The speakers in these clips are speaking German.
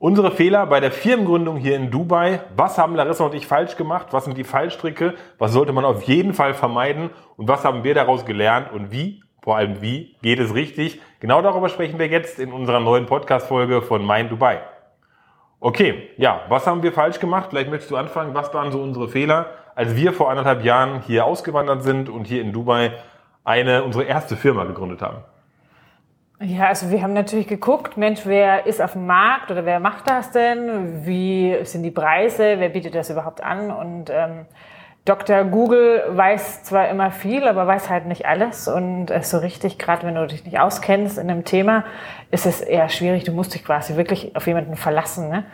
Unsere Fehler bei der Firmengründung hier in Dubai. Was haben Larissa und ich falsch gemacht? Was sind die Fallstricke? Was sollte man auf jeden Fall vermeiden? Und was haben wir daraus gelernt? Und wie, vor allem wie, geht es richtig? Genau darüber sprechen wir jetzt in unserer neuen Podcast-Folge von Mein Dubai. Okay, ja, was haben wir falsch gemacht? Vielleicht möchtest du anfangen. Was waren so unsere Fehler, als wir vor anderthalb Jahren hier ausgewandert sind und hier in Dubai eine, unsere erste Firma gegründet haben? Ja, also wir haben natürlich geguckt, Mensch, wer ist auf dem Markt oder wer macht das denn? Wie sind die Preise? Wer bietet das überhaupt an? Und ähm, Dr. Google weiß zwar immer viel, aber weiß halt nicht alles. Und äh, so richtig, gerade wenn du dich nicht auskennst in einem Thema, ist es eher schwierig. Du musst dich quasi wirklich auf jemanden verlassen. Ne?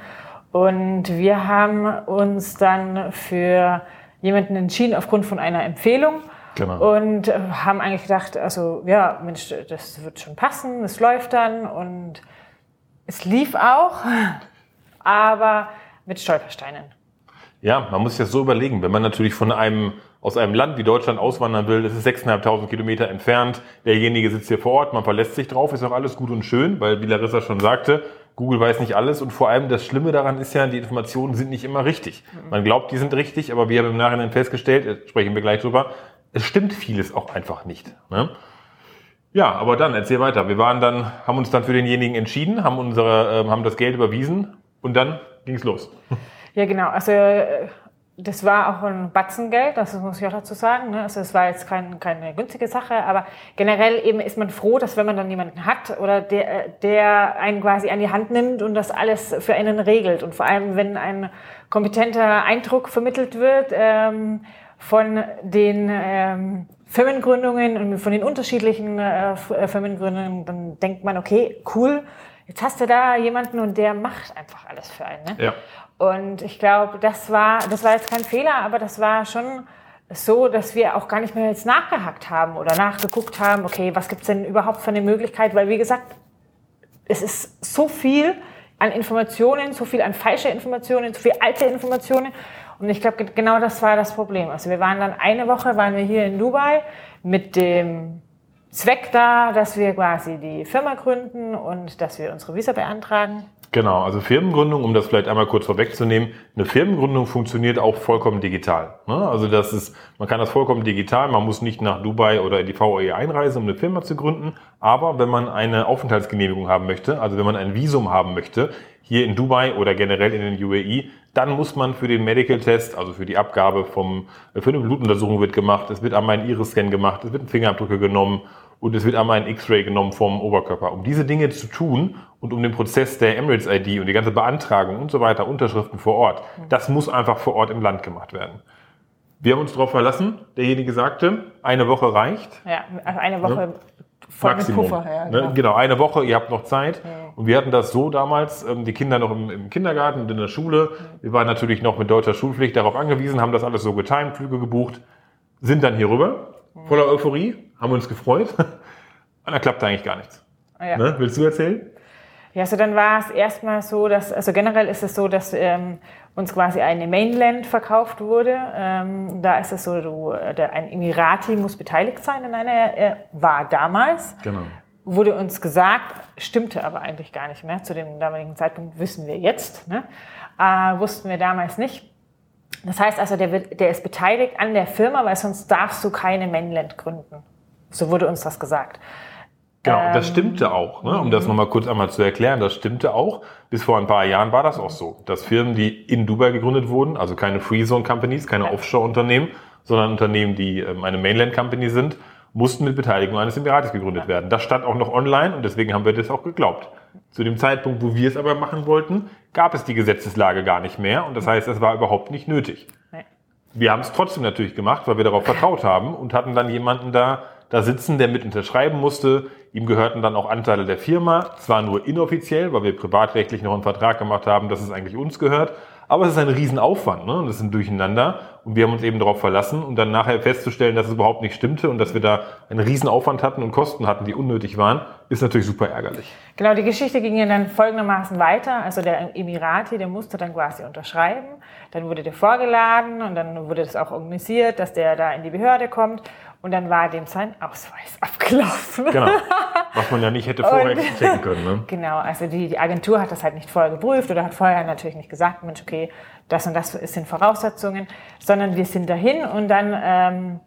Und wir haben uns dann für jemanden entschieden aufgrund von einer Empfehlung. Genau. Und äh, haben eigentlich gedacht, also ja, Mensch, das wird schon passen, es läuft dann und es lief auch, aber mit Stolpersteinen. Ja, man muss sich das so überlegen, wenn man natürlich von einem aus einem Land wie Deutschland auswandern will, das ist 6.500 Kilometer entfernt, derjenige sitzt hier vor Ort, man verlässt sich drauf, ist auch alles gut und schön, weil wie Larissa schon sagte, Google weiß nicht alles und vor allem das Schlimme daran ist ja, die Informationen sind nicht immer richtig. Man glaubt, die sind richtig, aber wir haben im Nachhinein festgestellt, sprechen wir gleich drüber, es stimmt vieles auch einfach nicht. Ne? Ja, aber dann erzähl weiter. Wir waren dann, haben uns dann für denjenigen entschieden, haben unsere, äh, haben das Geld überwiesen und dann ging es los. Ja, genau. Also äh, das war auch ein Batzengeld, das muss ich auch dazu sagen. Ne? Also es war jetzt kein, keine günstige Sache, aber generell eben ist man froh, dass wenn man dann jemanden hat oder der, der einen quasi an die Hand nimmt und das alles für einen regelt. Und vor allem, wenn ein kompetenter Eindruck vermittelt wird, ähm, von den ähm, Firmengründungen und von den unterschiedlichen äh, äh, Firmengründungen, dann denkt man, okay, cool, jetzt hast du da jemanden und der macht einfach alles für einen. Ne? Ja. Und ich glaube, das war, das war jetzt kein Fehler, aber das war schon so, dass wir auch gar nicht mehr jetzt nachgehakt haben oder nachgeguckt haben, okay, was gibt's denn überhaupt für eine Möglichkeit? Weil, wie gesagt, es ist so viel an Informationen, so viel an falsche Informationen, so viel alte Informationen. Und ich glaube, genau das war das Problem. Also wir waren dann eine Woche, waren wir hier in Dubai mit dem Zweck da, dass wir quasi die Firma gründen und dass wir unsere Visa beantragen. Genau, also Firmengründung, um das vielleicht einmal kurz vorwegzunehmen, eine Firmengründung funktioniert auch vollkommen digital. Ne? Also das ist, man kann das vollkommen digital, man muss nicht nach Dubai oder in die VOE einreisen, um eine Firma zu gründen. Aber wenn man eine Aufenthaltsgenehmigung haben möchte, also wenn man ein Visum haben möchte, hier in Dubai oder generell in den UAE, dann muss man für den Medical Test, also für die Abgabe vom, für eine Blutuntersuchung wird gemacht, es wird einmal ein Iris-Scan gemacht, es wird ein Fingerabdrücke genommen und es wird einmal ein X-Ray genommen vom Oberkörper. Um diese Dinge zu tun und um den Prozess der Emirates ID und die ganze Beantragung und so weiter, Unterschriften vor Ort, das muss einfach vor Ort im Land gemacht werden. Wir haben uns darauf verlassen, derjenige sagte, eine Woche reicht. Ja, also eine Woche ja. Maximum. Puffer, ja, genau. Ne? genau. eine Woche, ihr habt noch Zeit. Ja. Und wir hatten das so damals, ähm, die Kinder noch im, im, Kindergarten und in der Schule. Wir waren natürlich noch mit deutscher Schulpflicht darauf angewiesen, haben das alles so getimt, Flüge gebucht, sind dann hier rüber, voller Euphorie, haben uns gefreut. Und da klappte eigentlich gar nichts. Ja. Ne? Willst du erzählen? Ja, also dann war es erstmal so, dass, also generell ist es so, dass ähm, uns quasi eine Mainland verkauft wurde. Ähm, da ist es so, du, der, ein Emirati muss beteiligt sein in einer, äh, war damals. Genau. Wurde uns gesagt, stimmte aber eigentlich gar nicht mehr. Zu dem damaligen Zeitpunkt wissen wir jetzt. Ne? Äh, wussten wir damals nicht. Das heißt also, der, wird, der ist beteiligt an der Firma, weil sonst darfst du keine Mainland gründen. So wurde uns das gesagt. Genau, das ähm, stimmte auch, ne? um das nochmal kurz einmal zu erklären, das stimmte auch. Bis vor ein paar Jahren war das auch so, dass Firmen, die in Dubai gegründet wurden, also keine Free Zone Companies, keine Offshore-Unternehmen, sondern Unternehmen, die ähm, eine Mainland Company sind, mussten mit Beteiligung eines Emirates gegründet werden. Das stand auch noch online und deswegen haben wir das auch geglaubt. Zu dem Zeitpunkt, wo wir es aber machen wollten, gab es die Gesetzeslage gar nicht mehr und das heißt, es war überhaupt nicht nötig. Wir haben es trotzdem natürlich gemacht, weil wir darauf vertraut haben und hatten dann jemanden da, da sitzen, der mit unterschreiben musste. Ihm gehörten dann auch Anteile der Firma, zwar nur inoffiziell, weil wir privatrechtlich noch einen Vertrag gemacht haben, dass es eigentlich uns gehört, aber es ist ein Riesenaufwand, ne? Und das ist ein Durcheinander. Und wir haben uns eben darauf verlassen und dann nachher festzustellen, dass es überhaupt nicht stimmte und dass wir da einen Riesenaufwand hatten und Kosten hatten, die unnötig waren, ist natürlich super ärgerlich. Genau, die Geschichte ging ja dann folgendermaßen weiter. Also der Emirati, der musste dann quasi unterschreiben. Dann wurde der vorgeladen und dann wurde das auch organisiert, dass der da in die Behörde kommt. Und dann war dem sein Ausweis abgelaufen. Genau. Was man ja nicht hätte vorher und, checken können. Ne? Genau, also die, die Agentur hat das halt nicht vorher geprüft oder hat vorher natürlich nicht gesagt, Mensch, okay, das und das sind Voraussetzungen, sondern wir sind dahin und dann ähm,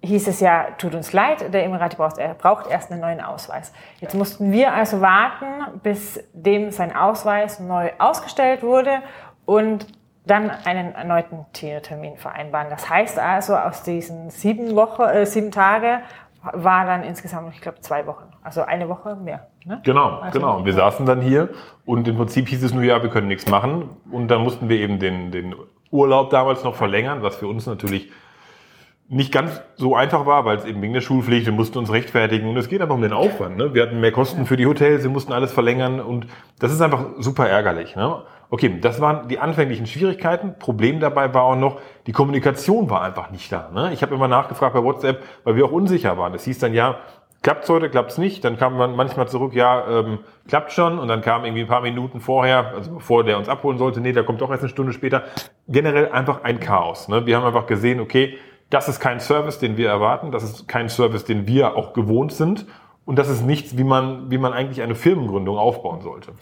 hieß es ja, tut uns leid, der Emirati braucht, er braucht erst einen neuen Ausweis. Jetzt mussten wir also warten, bis dem sein Ausweis neu ausgestellt wurde und dann einen erneuten Termin vereinbaren. Das heißt also, aus diesen sieben Wochen, äh, sieben Tage war dann insgesamt, ich glaube, zwei Wochen. Also eine Woche mehr. Ne? Genau, also, genau. Und wir saßen dann hier und im Prinzip hieß es nur, ja, wir können nichts machen. Und dann mussten wir eben den, den Urlaub damals noch verlängern, was für uns natürlich nicht ganz so einfach war, weil es eben wegen der Schulpflicht, wir mussten uns rechtfertigen und es geht einfach um den Aufwand. Ne? Wir hatten mehr Kosten für die Hotels, wir mussten alles verlängern und das ist einfach super ärgerlich. Ne? Okay, das waren die anfänglichen Schwierigkeiten. Problem dabei war auch noch, die Kommunikation war einfach nicht da. Ne? Ich habe immer nachgefragt bei WhatsApp, weil wir auch unsicher waren. Es hieß dann ja, klappt's heute, klappt's nicht. Dann kam man manchmal zurück, ja, ähm, klappt schon. Und dann kam irgendwie ein paar Minuten vorher, also bevor der uns abholen sollte, nee, der kommt doch erst eine Stunde später. Generell einfach ein Chaos. Ne? Wir haben einfach gesehen, okay, das ist kein Service, den wir erwarten. Das ist kein Service, den wir auch gewohnt sind. Und das ist nichts, wie man, wie man eigentlich eine Firmengründung aufbauen sollte.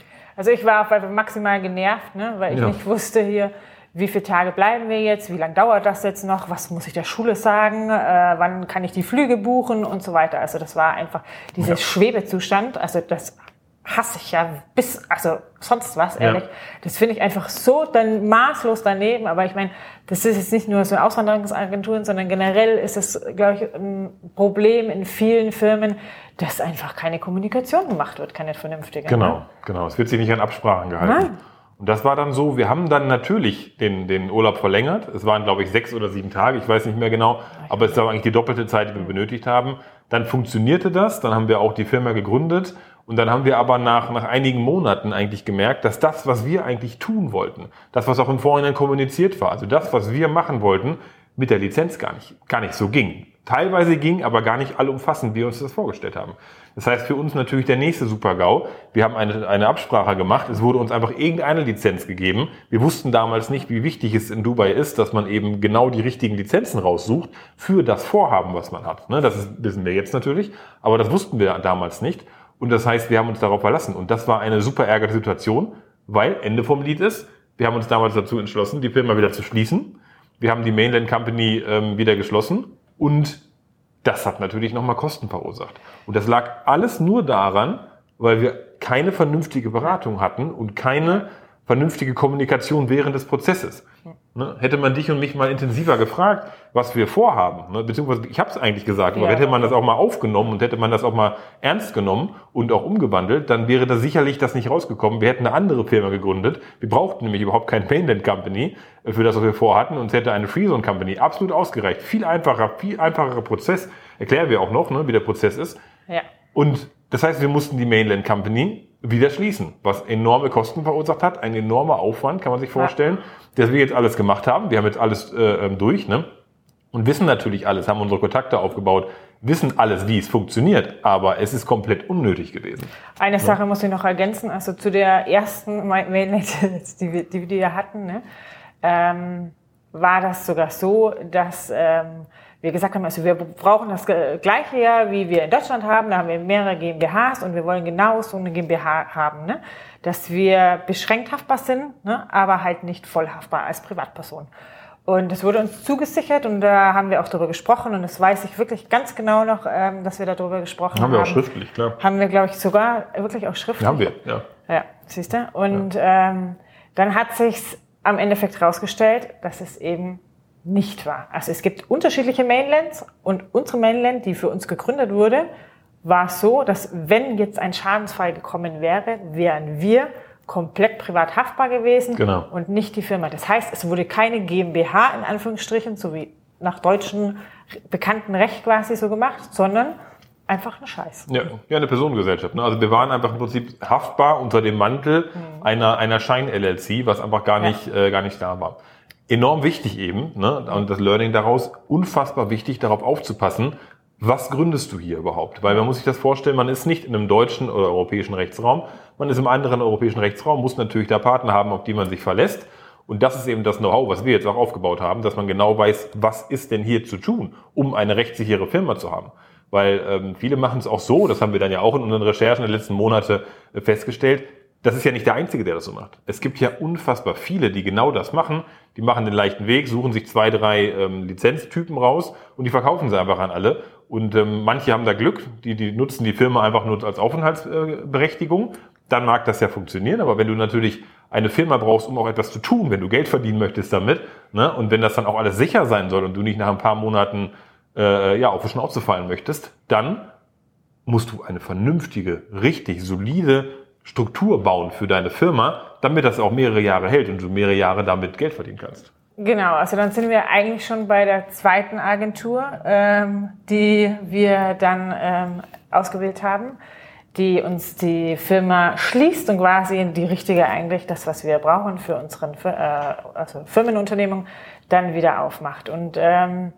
Also ich war auf maximal genervt, ne, weil ich ja. nicht wusste hier, wie viele Tage bleiben wir jetzt, wie lange dauert das jetzt noch, was muss ich der Schule sagen, äh, wann kann ich die Flüge buchen und so weiter. Also das war einfach dieser ja. Schwebezustand. Also das hasse ich ja bis, also sonst was, ehrlich. Ja. Das finde ich einfach so dann maßlos daneben. Aber ich meine, das ist jetzt nicht nur so Auswanderungsagenturen, sondern generell ist es, glaube ich, ein Problem in vielen Firmen, dass einfach keine Kommunikation gemacht wird, keine vernünftige. Genau, ne? genau. Es wird sich nicht an Absprachen gehalten. Nein. Und das war dann so, wir haben dann natürlich den, den Urlaub verlängert. Es waren, glaube ich, sechs oder sieben Tage, ich weiß nicht mehr genau, aber es war eigentlich die doppelte Zeit, die wir benötigt haben. Dann funktionierte das, dann haben wir auch die Firma gegründet und dann haben wir aber nach, nach einigen Monaten eigentlich gemerkt, dass das, was wir eigentlich tun wollten, das, was auch im Vorhinein kommuniziert war, also das, was wir machen wollten, mit der Lizenz gar nicht, gar nicht so ging. Teilweise ging, aber gar nicht allumfassend, wie wir uns das vorgestellt haben. Das heißt für uns natürlich der nächste Super-GAU. Wir haben eine, eine Absprache gemacht. Es wurde uns einfach irgendeine Lizenz gegeben. Wir wussten damals nicht, wie wichtig es in Dubai ist, dass man eben genau die richtigen Lizenzen raussucht für das Vorhaben, was man hat. Ne, das wissen wir jetzt natürlich, aber das wussten wir damals nicht. Und das heißt, wir haben uns darauf verlassen. Und das war eine super ärgerte Situation, weil Ende vom Lied ist. Wir haben uns damals dazu entschlossen, die Firma wieder zu schließen. Wir haben die Mainland Company ähm, wieder geschlossen und das hat natürlich nochmal Kosten verursacht. Und das lag alles nur daran, weil wir keine vernünftige Beratung hatten und keine vernünftige Kommunikation während des Prozesses. Ne? Hätte man dich und mich mal intensiver gefragt, was wir vorhaben, ne? beziehungsweise ich habe es eigentlich gesagt, aber ja. hätte man das auch mal aufgenommen und hätte man das auch mal ernst genommen und auch umgewandelt, dann wäre da sicherlich das nicht rausgekommen. Wir hätten eine andere Firma gegründet. Wir brauchten nämlich überhaupt kein Mainland Company für das, was wir vorhatten. und es hätte eine Freezone Company absolut ausgereicht. Viel einfacher, viel einfacherer Prozess. Erklären wir auch noch, ne, wie der Prozess ist. Ja. Und das heißt, wir mussten die Mainland Company wieder schließen, was enorme Kosten verursacht hat, ein enormer Aufwand, kann man sich vorstellen, ja. dass wir jetzt alles gemacht haben. Wir haben jetzt alles äh, ähm, durch, ne? Und wissen natürlich alles, haben unsere Kontakte aufgebaut, wissen alles, wie es funktioniert, aber es ist komplett unnötig gewesen. Eine ja. Sache muss ich noch ergänzen, also zu der ersten Mainland, die wir, die wir hatten, ne, ähm, war das sogar so, dass ähm, wir gesagt haben, also wir brauchen das gleiche ja, wie wir in Deutschland haben. Da haben wir mehrere GmbHs und wir wollen genau so eine GmbH haben, ne? dass wir beschränkt haftbar sind, ne? aber halt nicht voll haftbar als Privatperson. Und es wurde uns zugesichert und da haben wir auch darüber gesprochen und das weiß ich wirklich ganz genau noch, ähm, dass wir darüber gesprochen haben. Haben wir auch schriftlich, klar. Haben wir, glaube ich, sogar wirklich auch schriftlich. Haben wir, ja. Ja, siehst du? Und ja. ähm, dann hat sich's am Endeffekt herausgestellt, dass es eben nicht wahr. Also es gibt unterschiedliche Mainlands und unsere Mainland, die für uns gegründet wurde, war so, dass wenn jetzt ein Schadensfall gekommen wäre, wären wir komplett privat haftbar gewesen genau. und nicht die Firma. Das heißt, es wurde keine GmbH in Anführungsstrichen, so wie nach deutschen bekannten Recht quasi so gemacht, sondern einfach ein Scheiß. Ja, ja eine Personengesellschaft. Ne? Also wir waren einfach im Prinzip haftbar unter dem Mantel mhm. einer, einer Schein-LLC, was einfach gar nicht, ja. äh, gar nicht da war enorm wichtig eben, ne? und das Learning daraus, unfassbar wichtig, darauf aufzupassen, was gründest du hier überhaupt? Weil man muss sich das vorstellen, man ist nicht in einem deutschen oder europäischen Rechtsraum, man ist im anderen europäischen Rechtsraum, muss natürlich da Partner haben, auf die man sich verlässt. Und das ist eben das Know-how, was wir jetzt auch aufgebaut haben, dass man genau weiß, was ist denn hier zu tun, um eine rechtssichere Firma zu haben. Weil ähm, viele machen es auch so, das haben wir dann ja auch in unseren Recherchen der letzten Monate äh, festgestellt, das ist ja nicht der Einzige, der das so macht. Es gibt ja unfassbar viele, die genau das machen. Die machen den leichten Weg, suchen sich zwei, drei ähm, Lizenztypen raus und die verkaufen sie einfach an alle. Und ähm, manche haben da Glück, die, die nutzen die Firma einfach nur als Aufenthaltsberechtigung. Dann mag das ja funktionieren, aber wenn du natürlich eine Firma brauchst, um auch etwas zu tun, wenn du Geld verdienen möchtest damit, ne, und wenn das dann auch alles sicher sein soll und du nicht nach ein paar Monaten äh, ja, auf die Schnauze fallen möchtest, dann musst du eine vernünftige, richtig solide Struktur bauen für deine Firma, damit das auch mehrere Jahre hält und du mehrere Jahre damit Geld verdienen kannst. Genau, also dann sind wir eigentlich schon bei der zweiten Agentur, ähm, die wir dann ähm, ausgewählt haben, die uns die Firma schließt und quasi die richtige eigentlich das, was wir brauchen für unseren äh, also Firmenunternehmung, dann wieder aufmacht. Und ähm,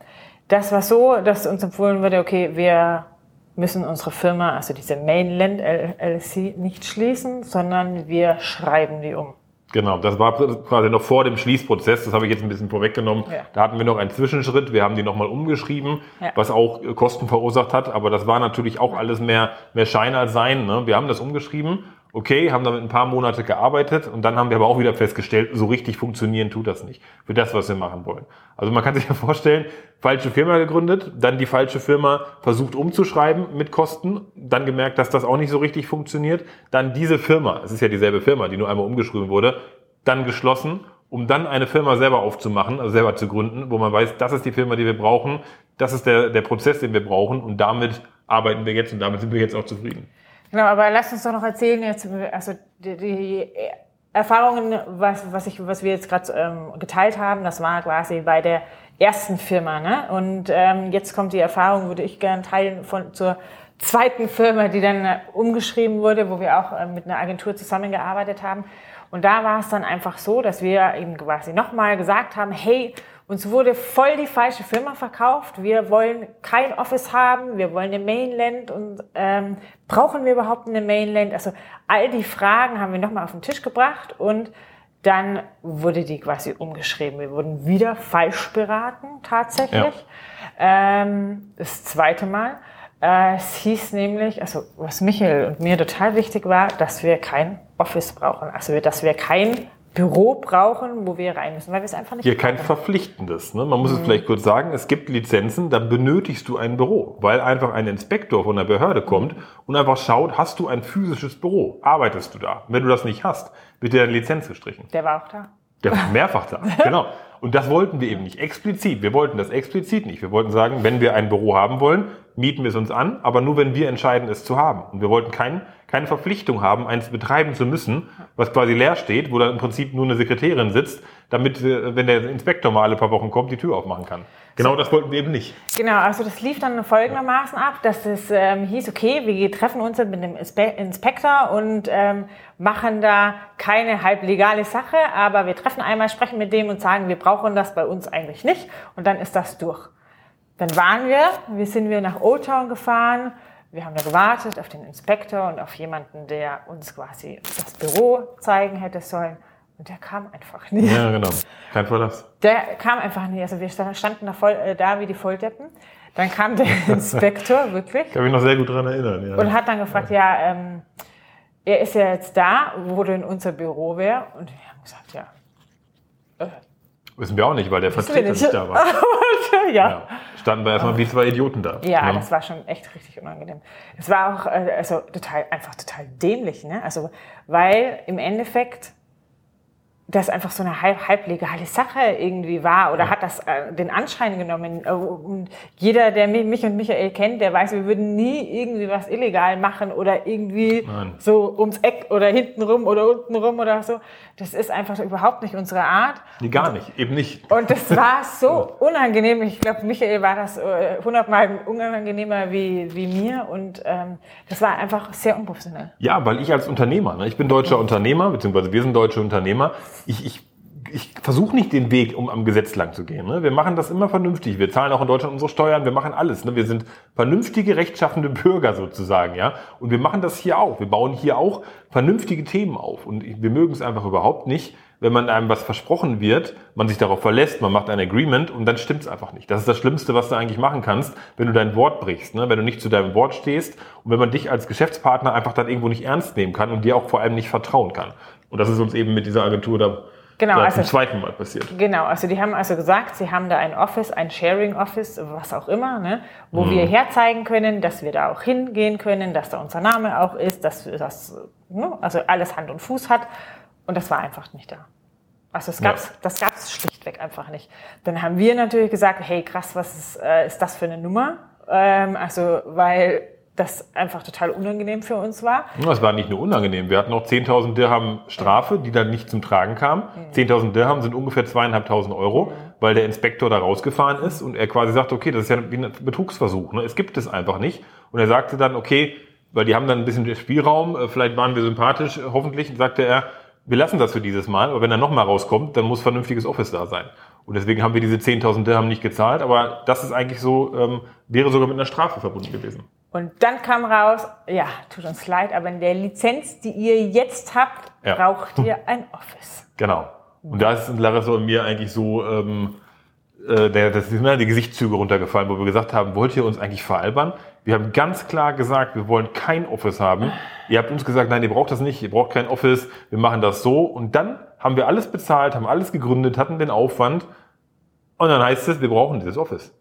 das war so, dass uns empfohlen wurde, okay, wir müssen unsere Firma, also diese Mainland LLC, nicht schließen, sondern wir schreiben die um. Genau, das war quasi noch vor dem Schließprozess, das habe ich jetzt ein bisschen vorweggenommen. Ja. Da hatten wir noch einen Zwischenschritt, wir haben die nochmal umgeschrieben, ja. was auch Kosten verursacht hat, aber das war natürlich auch alles mehr, mehr Schein als Sein. Ne? Wir haben das umgeschrieben okay, haben damit ein paar Monate gearbeitet und dann haben wir aber auch wieder festgestellt, so richtig funktionieren tut das nicht für das, was wir machen wollen. Also man kann sich ja vorstellen, falsche Firma gegründet, dann die falsche Firma versucht umzuschreiben mit Kosten, dann gemerkt, dass das auch nicht so richtig funktioniert, dann diese Firma, es ist ja dieselbe Firma, die nur einmal umgeschrieben wurde, dann geschlossen, um dann eine Firma selber aufzumachen, also selber zu gründen, wo man weiß, das ist die Firma, die wir brauchen, das ist der, der Prozess, den wir brauchen und damit arbeiten wir jetzt und damit sind wir jetzt auch zufrieden. Genau, aber lass uns doch noch erzählen jetzt, also die, die Erfahrungen, was, was, ich, was wir jetzt gerade ähm, geteilt haben, das war quasi bei der ersten Firma. Ne? Und ähm, jetzt kommt die Erfahrung, würde ich gerne teilen, von zur zweiten Firma, die dann äh, umgeschrieben wurde, wo wir auch äh, mit einer Agentur zusammengearbeitet haben. Und da war es dann einfach so, dass wir eben quasi nochmal gesagt haben, hey, uns wurde voll die falsche Firma verkauft. Wir wollen kein Office haben, wir wollen eine Mainland und ähm, brauchen wir überhaupt eine Mainland? Also all die Fragen haben wir nochmal auf den Tisch gebracht und dann wurde die quasi umgeschrieben. Wir wurden wieder falsch beraten, tatsächlich. Ja. Ähm, das zweite Mal. Äh, es hieß nämlich, also was Michael und mir total wichtig war, dass wir kein Office brauchen. Also dass wir kein Büro brauchen, wo wir rein müssen, weil wir es einfach nicht Hier kein verpflichtendes. Ne? Man muss mhm. es vielleicht kurz sagen, es gibt Lizenzen, dann benötigst du ein Büro, weil einfach ein Inspektor von der Behörde kommt und einfach schaut, hast du ein physisches Büro, arbeitest du da? Wenn du das nicht hast, wird dir deine Lizenz gestrichen. Der war auch da. Der war mehrfach da, genau. Und das wollten wir eben nicht explizit. Wir wollten das explizit nicht. Wir wollten sagen, wenn wir ein Büro haben wollen, mieten wir es uns an, aber nur wenn wir entscheiden, es zu haben. Und wir wollten kein, keine Verpflichtung haben, eins betreiben zu müssen, was quasi leer steht, wo da im Prinzip nur eine Sekretärin sitzt, damit, äh, wenn der Inspektor mal alle paar Wochen kommt, die Tür aufmachen kann. Genau so. das wollten wir eben nicht. Genau, also das lief dann folgendermaßen ab, dass es ähm, hieß, okay, wir treffen uns mit dem Inspektor und ähm, machen da keine halblegale Sache, aber wir treffen einmal, sprechen mit dem und sagen, wir brauchen das bei uns eigentlich nicht und dann ist das durch. Dann waren wir, wir sind wir nach Old Town gefahren, wir haben da gewartet auf den Inspektor und auf jemanden, der uns quasi das Büro zeigen hätte sollen. Und der kam einfach nicht. Ja, genau. Kein Verlass. Der kam einfach nicht. Also wir standen da, voll, äh, da wie die Volldeppen. Dann kam der Inspektor, wirklich. Ich kann mich noch sehr gut daran erinnern. Ja. Und hat dann gefragt, ja, ähm, er ist ja jetzt da, wo denn unser Büro wäre. Und wir haben gesagt, ja. Äh, Wissen wir auch nicht, weil der Vertreter nicht da war. ja. ja. Standen wir erstmal wie zwei Idioten da. Ja, ja, das war schon echt richtig unangenehm. Es war auch äh, also total, einfach total dämlich, ne? Also, weil im Endeffekt das einfach so eine halb, halblegale Sache irgendwie war oder ja. hat das äh, den Anschein genommen. Äh, und jeder, der mich und Michael kennt, der weiß, wir würden nie irgendwie was illegal machen oder irgendwie Nein. so ums Eck oder hinten rum oder unten rum oder so. Das ist einfach überhaupt nicht unsere Art. Nee, gar nicht, eben nicht. Und das war so unangenehm. Ich glaube, Michael war das äh, hundertmal unangenehmer wie, wie mir und ähm, das war einfach sehr unprofessionell. Ja, weil ich als Unternehmer, ne, ich bin deutscher Unternehmer, beziehungsweise wir sind deutsche Unternehmer, ich, ich, ich versuche nicht den Weg, um am Gesetz lang zu gehen. Ne? Wir machen das immer vernünftig. Wir zahlen auch in Deutschland unsere Steuern, wir machen alles. Ne? Wir sind vernünftige, rechtschaffende Bürger sozusagen. ja. Und wir machen das hier auch. Wir bauen hier auch vernünftige Themen auf. Und wir mögen es einfach überhaupt nicht, wenn man einem was versprochen wird, man sich darauf verlässt, man macht ein Agreement und dann stimmt es einfach nicht. Das ist das Schlimmste, was du eigentlich machen kannst, wenn du dein Wort brichst, ne? wenn du nicht zu deinem Wort stehst und wenn man dich als Geschäftspartner einfach dann irgendwo nicht ernst nehmen kann und dir auch vor allem nicht vertrauen kann. Und das ist uns eben mit dieser Agentur da Genau, also, zum zweiten Mal passiert. Genau, also die haben also gesagt, sie haben da ein Office, ein Sharing Office, was auch immer, ne, wo Mhm. wir herzeigen können, dass wir da auch hingehen können, dass da unser Name auch ist, dass das ne, also alles Hand und Fuß hat. Und das war einfach nicht da. Also es gab's, Ja. das gab es schlichtweg einfach nicht. Dann haben wir natürlich gesagt, hey krass, was ist, äh, ist das für eine Nummer? Ähm, also weil das einfach total unangenehm für uns war. Das war nicht nur unangenehm. Wir hatten noch 10.000 Dirham Strafe, die dann nicht zum Tragen kam. 10.000 Dirham sind ungefähr 2.500 Euro, weil der Inspektor da rausgefahren ist und er quasi sagte, okay, das ist ja wie ein Betrugsversuch. Ne? Es gibt es einfach nicht. Und er sagte dann, okay, weil die haben dann ein bisschen Spielraum, äh, vielleicht waren wir sympathisch, äh, hoffentlich, sagte er, wir lassen das für dieses Mal, aber wenn er nochmal rauskommt, dann muss vernünftiges Office da sein. Und deswegen haben wir diese 10.000 Dirham nicht gezahlt, aber das ist eigentlich so, ähm, wäre sogar mit einer Strafe verbunden gewesen. Und dann kam raus, ja, tut uns leid, aber in der Lizenz, die ihr jetzt habt, Ja. braucht ihr ein Office. Genau. Und da ist Larissa und mir eigentlich so ähm, äh, das sind mir die Gesichtszüge runtergefallen, wo wir gesagt haben, wollt ihr uns eigentlich veralbern? Wir haben ganz klar gesagt, wir wollen kein Office haben. Ihr habt uns gesagt, nein, ihr braucht das nicht, ihr braucht kein Office, wir machen das so. Und dann haben wir alles bezahlt, haben alles gegründet, hatten den Aufwand. Und dann heißt es, wir brauchen dieses Office.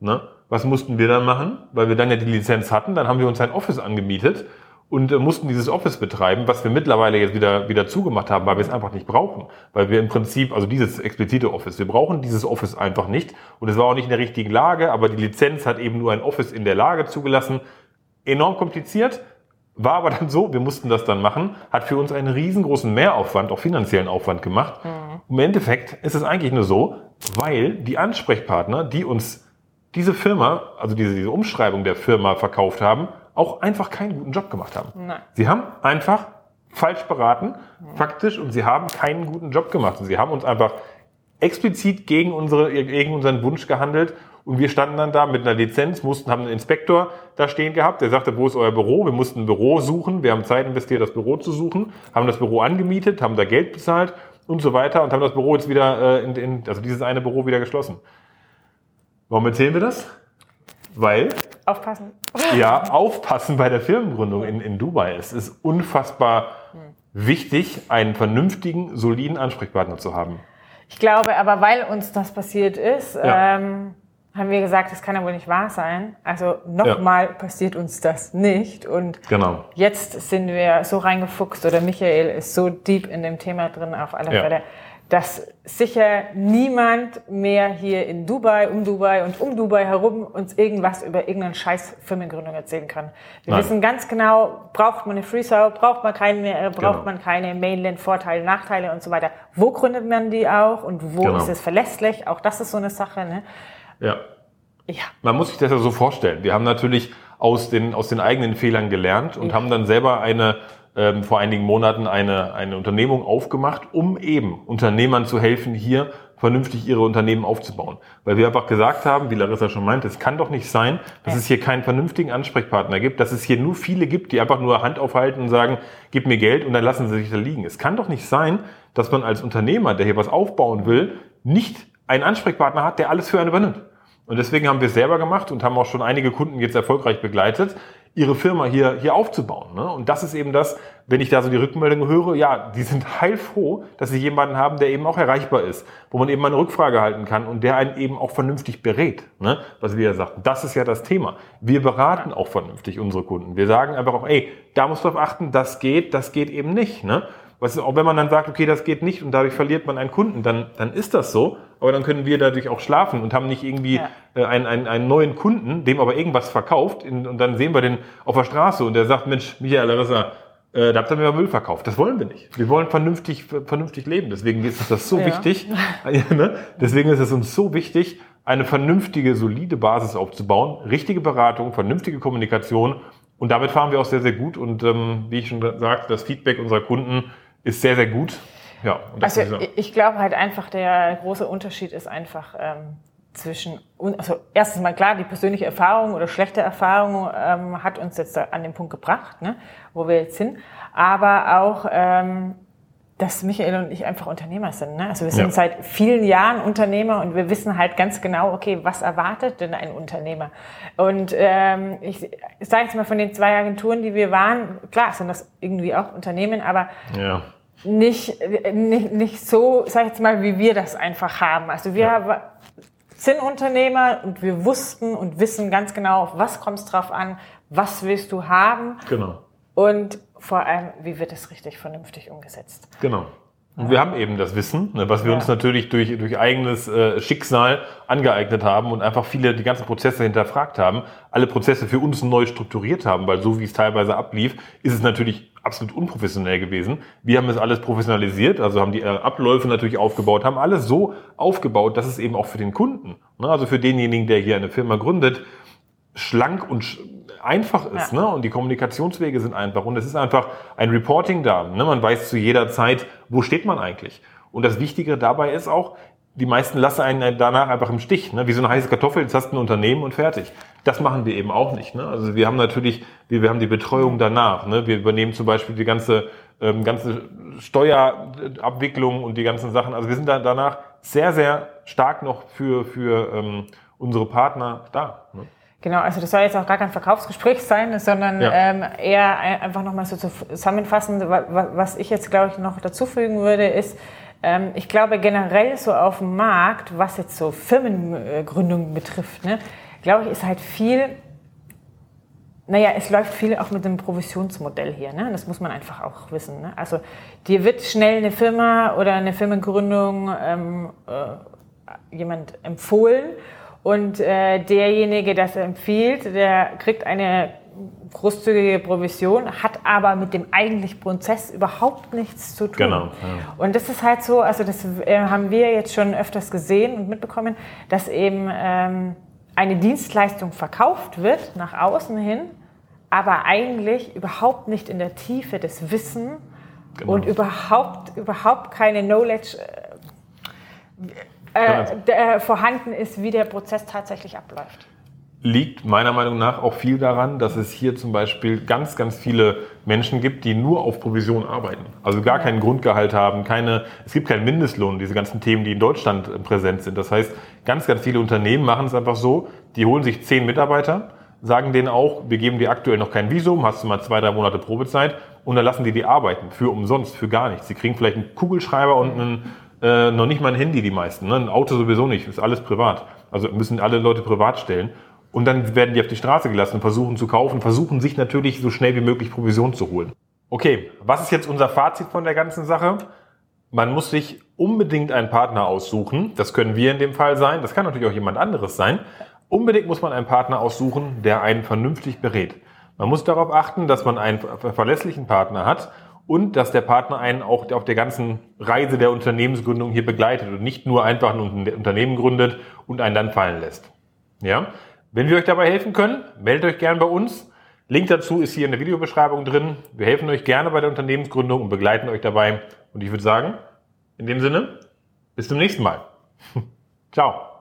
Ne? Was mussten wir dann machen? Weil wir dann ja die Lizenz hatten, dann haben wir uns ein Office angemietet und äh, mussten dieses Office betreiben, was wir mittlerweile jetzt wieder, wieder zugemacht haben, weil wir es einfach nicht brauchen. Weil wir im Prinzip, also dieses explizite Office, wir brauchen dieses Office einfach nicht. Und es war auch nicht in der richtigen Lage, aber die Lizenz hat eben nur ein Office in der Lage zugelassen. Enorm kompliziert, war aber dann so, wir mussten das dann machen, hat für uns einen riesengroßen Mehraufwand, auch finanziellen Aufwand gemacht. Im Endeffekt ist es eigentlich nur so, weil die Ansprechpartner, die uns diese Firma, also diese, diese Umschreibung der Firma verkauft haben, auch einfach keinen guten Job gemacht haben. Nein. Sie haben einfach falsch beraten, faktisch, und sie haben keinen guten Job gemacht. Und sie haben uns einfach explizit gegen, unsere, gegen unseren Wunsch gehandelt. Und wir standen dann da mit einer Lizenz, mussten, haben einen Inspektor da stehen gehabt, der sagte, wo ist euer Büro? Wir mussten ein Büro suchen. Wir haben Zeit investiert, das Büro zu suchen, haben das Büro angemietet, haben da Geld bezahlt und so weiter und haben das Büro jetzt wieder, äh, in, in, also dieses eine Büro wieder geschlossen. Warum erzählen wir das? Weil Aufpassen. ja, aufpassen bei der Firmengründung in, in Dubai. Es ist unfassbar wichtig, einen vernünftigen, soliden Ansprechpartner zu haben. Ich glaube aber, weil uns das passiert ist, Ja. ähm, haben wir gesagt, das kann ja wohl nicht wahr sein. Also nochmal passiert uns das nicht. Und Genau. jetzt sind wir so reingefuchst oder Michael ist so deep in dem Thema drin auf alle Ja. Fälle, dass sicher niemand mehr hier in Dubai, um Dubai und um Dubai herum uns irgendwas über irgendeinen scheiß Firmengründung erzählen kann. Wir Nein. wissen ganz genau, braucht man eine Freesau, braucht man keine, äh, braucht Genau. man keine Mainland-Vorteile, Nachteile und so weiter. Wo gründet man die auch und wo Genau. ist es verlässlich? Auch das ist so eine Sache. Ne? Ja. Ja, Man muss sich das ja so vorstellen. Wir haben natürlich aus den, aus den eigenen Fehlern gelernt und Ja. haben dann selber eine, ähm, vor einigen Monaten eine, eine Unternehmung aufgemacht, um eben Unternehmern zu helfen, hier vernünftig ihre Unternehmen aufzubauen. Weil wir einfach gesagt haben, wie Larissa schon meinte, es kann doch nicht sein, dass Ja. es hier keinen vernünftigen Ansprechpartner gibt, dass es hier nur viele gibt, die einfach nur Hand aufhalten und sagen, gib mir Geld und dann lassen sie sich da liegen. Es kann doch nicht sein, dass man als Unternehmer, der hier was aufbauen will, nicht einen Ansprechpartner hat, der alles für einen übernimmt. Und deswegen haben wir es selber gemacht und haben auch schon einige Kunden jetzt erfolgreich begleitet, ihre Firma hier, hier aufzubauen. Ne? Und das ist eben das, wenn ich da so die Rückmeldung höre, ja, die sind heilfroh, dass sie jemanden haben, der eben auch erreichbar ist, wo man eben eine Rückfrage halten kann und der einen eben auch vernünftig berät. Ne? Was wir ja sagten, das ist ja das Thema. Wir beraten auch vernünftig unsere Kunden. Wir sagen einfach auch, ey, da musst du drauf achten, das geht, das geht eben nicht. Ne? Was, auch wenn man dann sagt, okay, das geht nicht und dadurch verliert man einen Kunden, dann, dann ist das so. Aber dann können wir dadurch auch schlafen und haben nicht irgendwie Ja. äh, einen, einen, einen neuen Kunden, dem aber irgendwas verkauft in, und dann sehen wir den auf der Straße und der sagt, Mensch, Michael Larissa, äh, da habt ihr mir Müll verkauft. Das wollen wir nicht. Wir wollen vernünftig, vernünftig leben. Deswegen ist das so Ja. wichtig. Ne? Deswegen ist es uns so wichtig, eine vernünftige, solide Basis aufzubauen, richtige Beratung, vernünftige Kommunikation. Und damit fahren wir auch sehr, sehr gut. Und ähm, wie ich schon sagte, das Feedback unserer Kunden ist sehr, sehr gut. Ja, und das Also ich, glaube halt einfach, der große Unterschied ist einfach ähm, zwischen, also erstens mal klar, die persönliche Erfahrung oder schlechte Erfahrung ähm, hat uns jetzt an den Punkt gebracht, ne, wo wir jetzt sind, aber auch ähm, dass Michael und ich einfach Unternehmer sind. Ne? Also wir sind ja. seit vielen Jahren Unternehmer und wir wissen halt ganz genau, okay, was erwartet denn ein Unternehmer? Und ähm, ich, ich sage jetzt mal von den zwei Agenturen, die wir waren, klar sind das irgendwie auch Unternehmen, aber ja. Nicht, nicht, nicht so, sag ich jetzt mal, wie wir das einfach haben. Also wir ja. sind Unternehmer und wir wussten und wissen ganz genau, auf was kommt es drauf an, was willst du haben. Genau. Und vor allem, wie wird es richtig vernünftig umgesetzt? Genau. Und wir haben eben das Wissen, ne, was wir ja. uns natürlich durch, durch eigenes äh, Schicksal angeeignet haben und einfach viele die ganzen Prozesse hinterfragt haben, alle Prozesse für uns neu strukturiert haben, weil so wie es teilweise ablief, ist es natürlich absolut unprofessionell gewesen. Wir haben es alles professionalisiert, also haben die äh, Abläufe natürlich aufgebaut, haben alles so aufgebaut, dass es eben auch für den Kunden, ne, also für denjenigen, der hier eine Firma gründet, schlank und einfach ist. Ja. Ne? Und die Kommunikationswege sind einfach. Und es ist einfach ein Reporting da. Ne? Man weiß zu jeder Zeit, wo steht man eigentlich. Und das Wichtige dabei ist auch, die meisten lassen einen danach einfach im Stich. Ne? Wie so eine heiße Kartoffel, jetzt hast du ein Unternehmen und fertig. Das machen wir eben auch nicht. Ne? Also wir haben natürlich, wir, wir haben die Betreuung danach. Ne? Wir übernehmen zum Beispiel die ganze, ähm, ganze Steuerabwicklung und die ganzen Sachen. Also wir sind da danach sehr, sehr stark noch für, für ähm, unsere Partner da. Ne? Genau, also das soll jetzt auch gar kein Verkaufsgespräch sein, sondern ja. ähm, eher einfach nochmal so zusammenfassen, was ich jetzt, glaube ich, noch dazufügen würde, ist, ähm, ich glaube generell so auf dem Markt, was jetzt so Firmengründungen betrifft, ne, glaube ich, ist halt viel, naja, es läuft viel auch mit dem Provisionsmodell hier, ne? das muss man einfach auch wissen. Ne? Also dir wird schnell eine Firma oder eine Firmengründung ähm, äh, jemand empfohlen und äh, derjenige, das empfiehlt, der kriegt eine großzügige Provision, hat aber mit dem eigentlichen Prozess überhaupt nichts zu tun. Genau. Ja. Und das ist halt so, also das äh, haben wir jetzt schon öfters gesehen und mitbekommen, dass eben ähm, eine Dienstleistung verkauft wird nach außen hin, aber eigentlich überhaupt nicht in der Tiefe des Wissen genau. und überhaupt, überhaupt keine Knowledge. Äh, äh, äh, vorhanden ist, wie der Prozess tatsächlich abläuft. Liegt meiner Meinung nach auch viel daran, dass es hier zum Beispiel ganz, ganz viele Menschen gibt, die nur auf Provision arbeiten. Also gar keinen Grundgehalt haben, keine, es gibt keinen Mindestlohn, diese ganzen Themen, die in Deutschland äh, präsent sind. Das heißt, ganz, ganz viele Unternehmen machen es einfach so, die holen sich zehn Mitarbeiter, sagen denen auch, wir geben dir aktuell noch kein Visum, hast du mal zwei, drei Monate Probezeit und dann lassen die die arbeiten für umsonst, für gar nichts. Sie kriegen vielleicht einen Kugelschreiber und einen äh, noch nicht mal ein Handy, die meisten. Ne? Ein Auto sowieso nicht, ist alles privat. Also müssen alle Leute privat stellen. Und dann werden die auf die Straße gelassen und versuchen zu kaufen, versuchen sich natürlich so schnell wie möglich Provision zu holen. Okay, was ist jetzt unser Fazit von der ganzen Sache? Man muss sich unbedingt einen Partner aussuchen. Das können wir in dem Fall sein. Das kann natürlich auch jemand anderes sein. Unbedingt muss man einen Partner aussuchen, der einen vernünftig berät. Man muss darauf achten, dass man einen verlässlichen Partner hat und dass der Partner einen auch auf der ganzen Reise der Unternehmensgründung hier begleitet und nicht nur einfach ein Unternehmen gründet und einen dann fallen lässt. Ja? Wenn wir euch dabei helfen können, meldet euch gerne bei uns. Link dazu ist hier in der Videobeschreibung drin. Wir helfen euch gerne bei der Unternehmensgründung und begleiten euch dabei. Und ich würde sagen, in dem Sinne, bis zum nächsten Mal. Ciao.